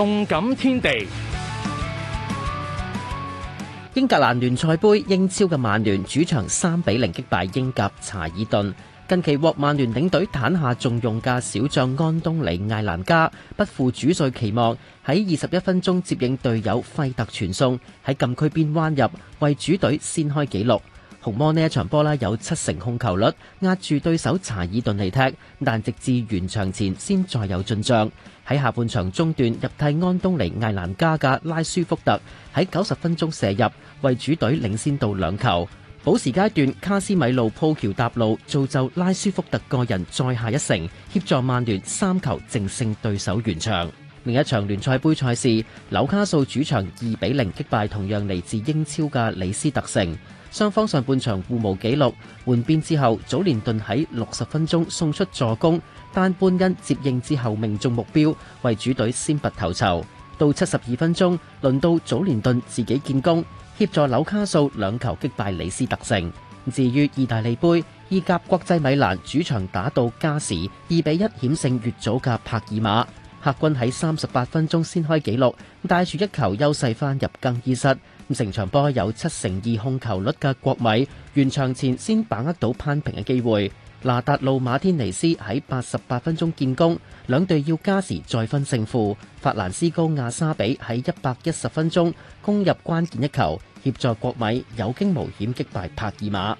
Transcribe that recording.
动感天地，英格兰联赛杯英超嘅曼联主场三比零击败英甲查尔顿。近期获曼联领队坦下重用嘅小将安东尼艾兰加，不负主帅期望，喺二十一分钟接应队友费特传送，喺禁区边弯入为主队先开纪录。红魔呢一场波啦有七成控球率，压住对手查尔顿嚟踢，但直至完场前先再有进账。喺下半场中段，入替安东尼艾兰加嘅拉舒福特喺九十分钟射入，为主队领先到两球。补时阶段，卡斯米路铺桥搭路，造就拉舒福特个人再下一城，协助曼联三球净胜对手完场。另一場聯賽杯賽事，紐卡素主場二比零擊敗同樣嚟自英超嘅里斯特城，雙方上半場互無纪錄，換邊之後，早连頓喺六十分鐘送出助攻，但半因接應之後命中目標，為主隊先拔头籌。到七十二分鐘，輪到早连頓自己建功，協助紐卡素兩球擊敗里斯特城。至於意大利杯，意甲國際米蘭主場打到加時二比一險勝越早嘅帕爾馬。客军喺三十八分鐘先開紀錄，帶住一球優勢翻入更衣室。成場波有七成二控球率嘅國米，完場前先把握到攀平嘅機會。拿達路馬天尼斯喺八十八分鐘建功，兩隊要加時再分勝負。法蘭斯高亞沙比喺一百一十分鐘攻入關鍵一球，協助國米有驚無險擊敗帕爾馬。